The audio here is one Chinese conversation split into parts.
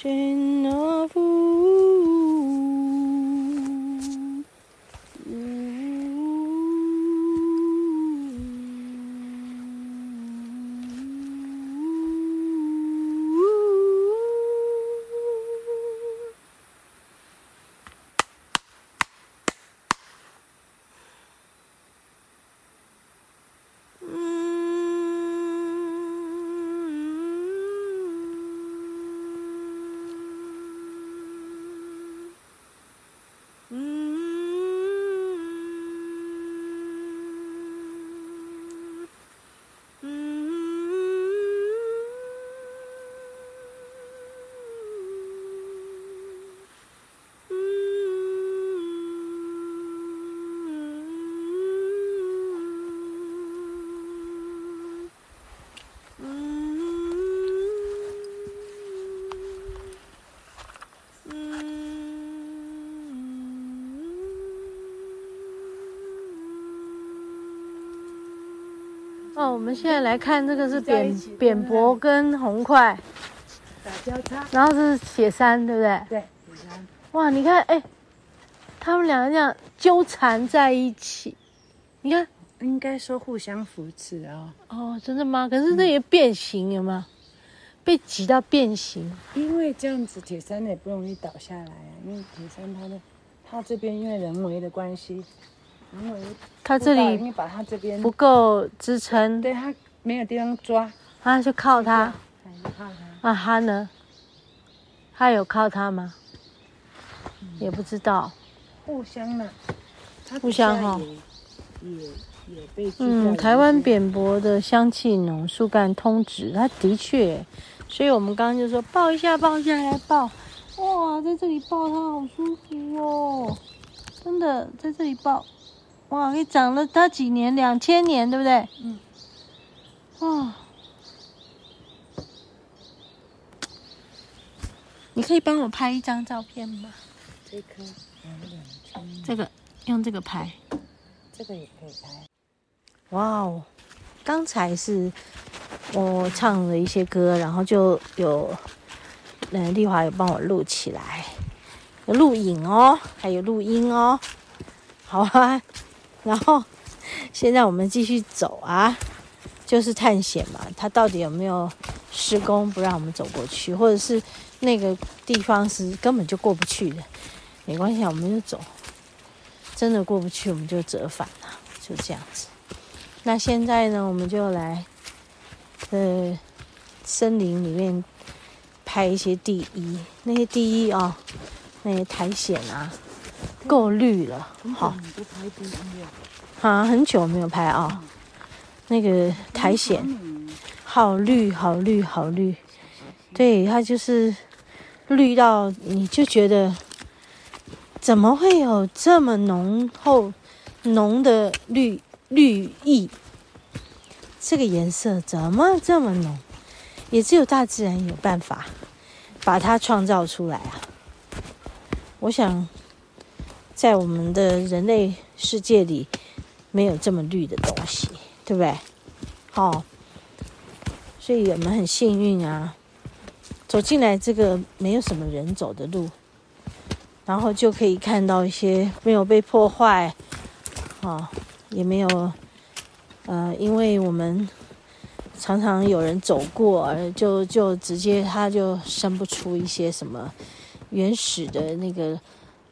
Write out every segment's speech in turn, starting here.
Shin 我们现在来看这个是扁扁柏跟红块打交叉，然后这是雪山，对不对？对，雪山。哇，你看，哎，他们两个这样纠缠在一起，你看，应该说互相扶持啊、哦。哦，真的吗？可是这也变形有没有？被挤到变形。因为这样子，铁山也不容易倒下来啊。因为铁山它的，它这边因为人为的关系。因为它这里把它这边不够支撑，对，它没有地方抓，它就靠它。靠它。啊，它呢？它有靠它吗？嗯、也不知道。互相呢？互相哈。也也被。嗯，台湾扁柏的香气浓，树干通直，它的确。所以我们刚刚就说抱一下，抱一下来抱。哇，在这里抱它好舒服哦，真的在这里抱。哇，你长了它几年？两千年，对不对？嗯。哇，你可以帮我拍一张照片吗？这颗两千年。这个用这个拍。这个也可以拍。哇哦，刚才是我唱了一些歌，然后就有嗯，丽华有帮我录起来，有录影哦，还有录音哦。好啊。然后，现在我们继续走啊，就是探险嘛。它到底有没有施工不让我们走过去，或者是那个地方是根本就过不去的？没关系，我们就走。真的过不去，我们就折返了，就这样子。那现在呢，我们就来呃森林里面拍一些第一，那些第一啊、哦，那些苔藓啊。够绿了，好。好，很久没有拍啊、哦。那个苔藓，好绿，好绿，好绿。对，它就是绿到你就觉得，怎么会有这么浓厚、浓的绿绿意？这个颜色怎么这么浓？也只有大自然有办法把它创造出来啊！我想。在我们的人类世界里，没有这么绿的东西，对不对？好，所以我们很幸运啊，走进来这个没有什么人走的路，然后就可以看到一些没有被破坏，啊，也没有，呃，因为我们常常有人走过，就就直接它就生不出一些什么原始的那个。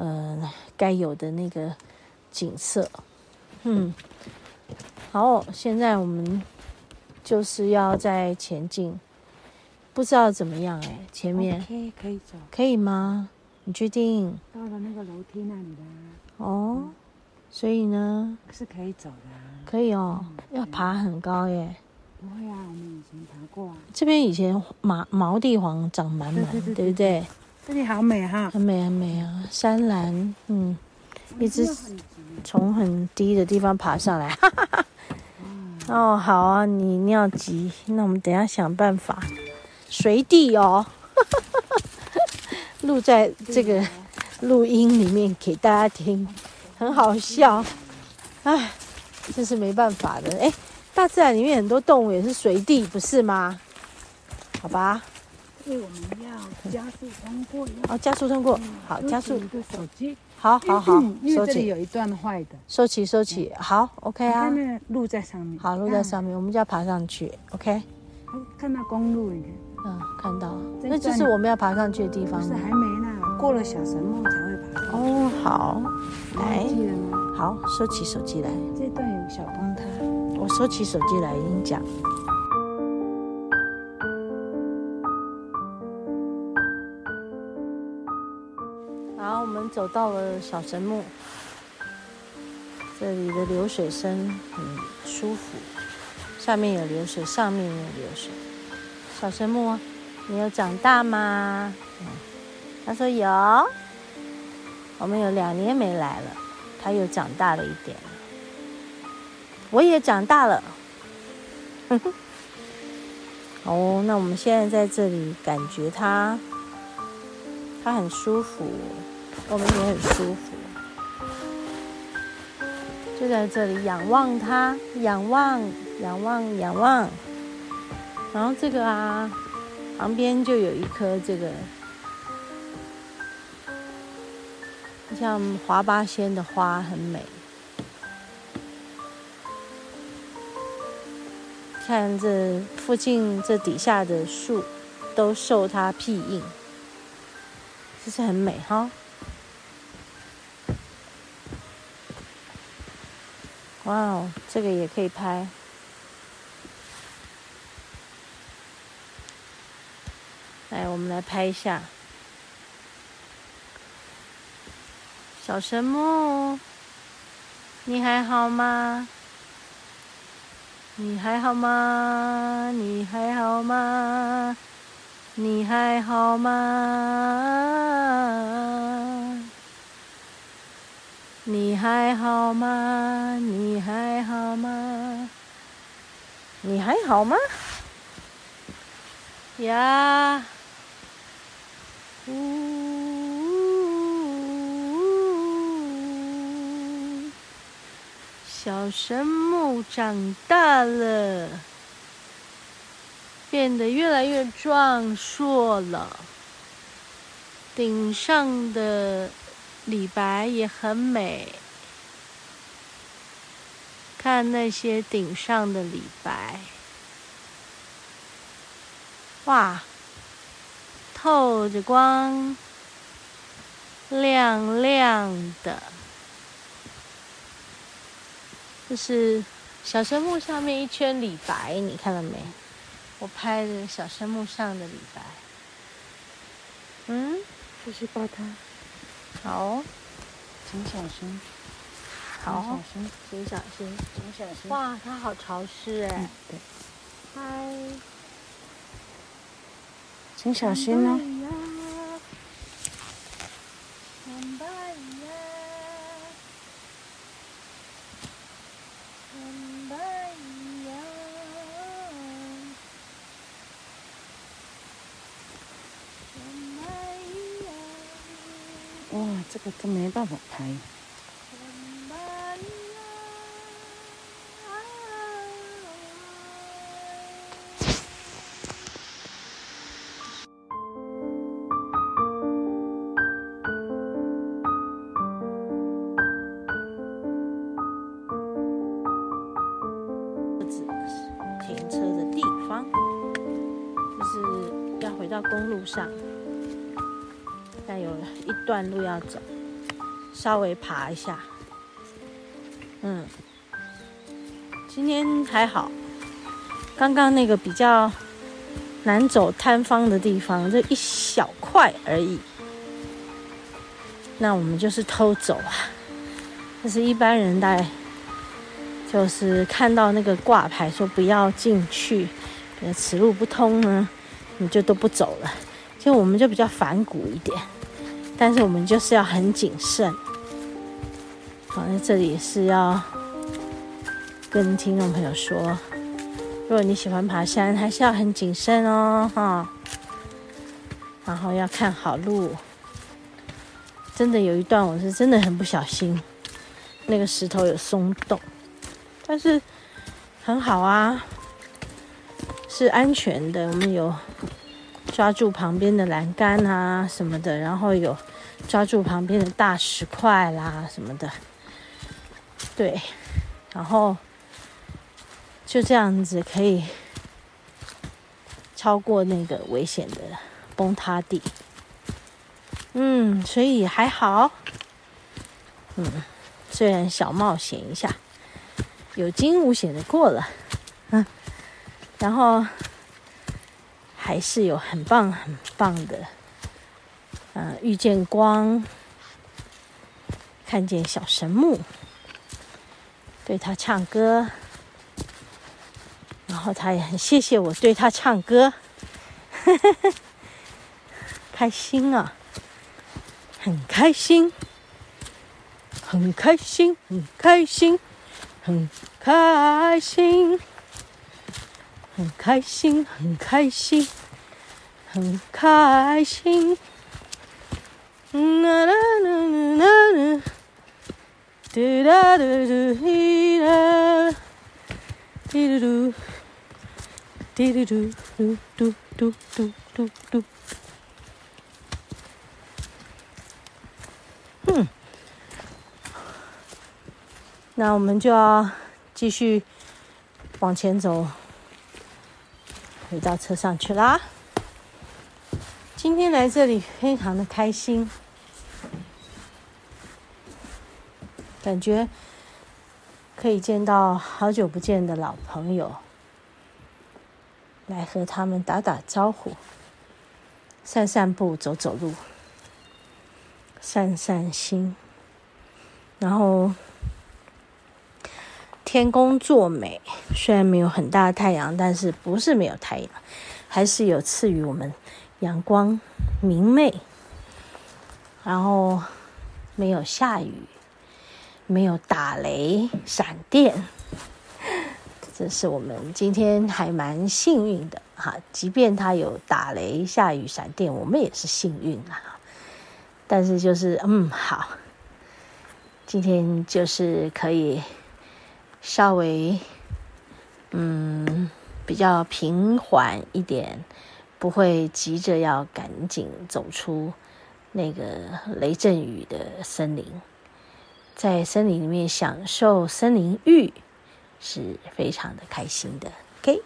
嗯、呃，该有的那个景色，嗯，好，现在我们就是要在前进，不知道怎么样哎，前面 OK 可以走，可以吗？你确定？到了那个楼梯那里啦。哦，嗯、所以呢？是可以走的、啊。可以哦，嗯、要爬很高耶。不会啊，我们以前爬过啊。这边以前毛毛地黄长满满，对不对？这里好美哈，很美很美啊！山岚，嗯，一只从很低的地方爬上来，哈哈哈。哦，好啊，你尿急，那我们等下想办法随地哦，哈哈哈。录在这个录音里面给大家听，很好笑，哎，这是没办法的。哎，大自然里面很多动物也是随地，不是吗？好吧。所以我们要加速通过。哦，加速通过，好，加速。一个手机。好好好，因为这里有一段坏的。收起，收起。好，OK 啊。看那路在上面。好，路在上面，我们就要爬上去。OK。看到公路。嗯，看到。那就是我们要爬上去的地方。是还没呢，过了小神木才会爬上去。哦，好。来。好，收起手机来。这段有小崩塌。我收起手机来，已经讲。走到了小神木，这里的流水声很舒服，下面有流水，上面也有流水。小神木，你有长大吗？嗯，他说有，我们有两年没来了，他又长大了一点。我也长大了，哦，那我们现在在这里，感觉它，它很舒服，我们也很舒服，就在这里仰望它，仰望，仰望，仰望。然后这个啊，旁边就有一棵这个，像华八仙的花，很美。看这附近这底下的树，都受它庇荫，是不是很美哈？哇哦，这个也可以拍。来，我们来拍一下小神木，你还好吗？你还好吗？你还好吗？你还好吗？你还好吗？你还好吗？你还好吗？呀，呜呜。小神木长大了，变得越来越壮硕了。顶上的李白也很美，看那些顶上的李白，哇，透着光，亮亮的。这是小神木上面一圈李白，你看到没？我拍的小神木上的李白。嗯，继续抱它。好，请小心。好，小心，请小心，请小心。哇，它好潮湿哎。对。嗨。请小心哦。哇，这个都没办法拍。停车的地方，就是要回到公路上。但有一段路要走，稍微爬一下。嗯，今天还好。刚刚那个比较难走塌方的地方，这一小块而已。那我们就是偷走啊。这是一般人在，就是看到那个挂牌说不要进去，此路不通呢，你就都不走了。就我们就比较反骨一点。但是我们就是要很谨慎，好，在这里是要跟听众朋友说，如果你喜欢爬山，还是要很谨慎哦，哈。然后要看好路，真的有一段我是真的很不小心，那个石头有松动，但是很好啊，是安全的，我们有抓住旁边的栏杆啊什么的，然后有抓住旁边的大石块啦什么的，对，然后就这样子可以超过那个危险的崩塌地。嗯，所以还好。嗯，虽然小冒险一下，有惊无险的过了。嗯，然后。还是有很棒很棒的，遇见光，看见小神木，对他唱歌，然后他也很谢谢我对他唱歌，呵呵呵，开心啊，很开心，很开心，很开心，很开心。很开心，很开心，很开心。啦啦啦啦啦啦，嘟啦嘟嘟滴啦，滴嘟嘟，滴嘟嘟嘟嘟嘟嘟嘟。嗯，那我们就要继续往前走。回到车上去啦。今天来这里非常的开心，感觉可以见到好久不见的老朋友，来和他们打打招呼，散散步，走走路，散散心，然后。天公作美，虽然没有很大的太阳，但是不是没有太阳，还是有赐予我们阳光明媚。然后没有下雨，没有打雷闪电，这是我们今天还蛮幸运的哈。即便它有打雷、下雨、闪电，我们也是幸运啊。但是就是嗯好，今天就是可以。稍微，嗯，比较平缓一点，不会急着要赶紧走出那个雷阵雨的森林，在森林里面享受森林浴是非常的开心的。OK。